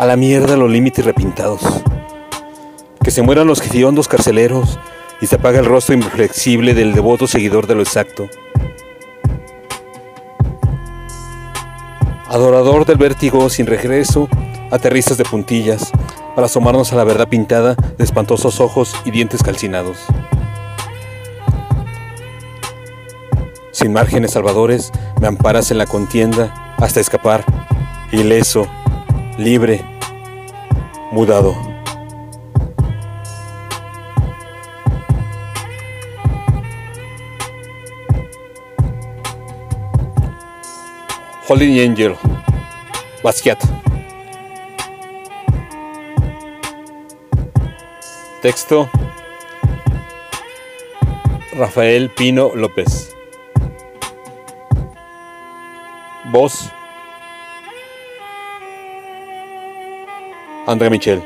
A la mierda los límites repintados. Que se mueran los hediondos carceleros y se apaga el rostro inflexible del devoto seguidor de lo exacto. Adorador del vértigo sin regreso, aterrizas de puntillas para asomarnos a la verdad pintada de espantosos ojos y dientes calcinados. Sin márgenes salvadores, me amparas en la contienda hasta escapar, ileso, libre, mudado. Holy Angel, Basquiat. Texto Rafael Pino López. Voz André Michel.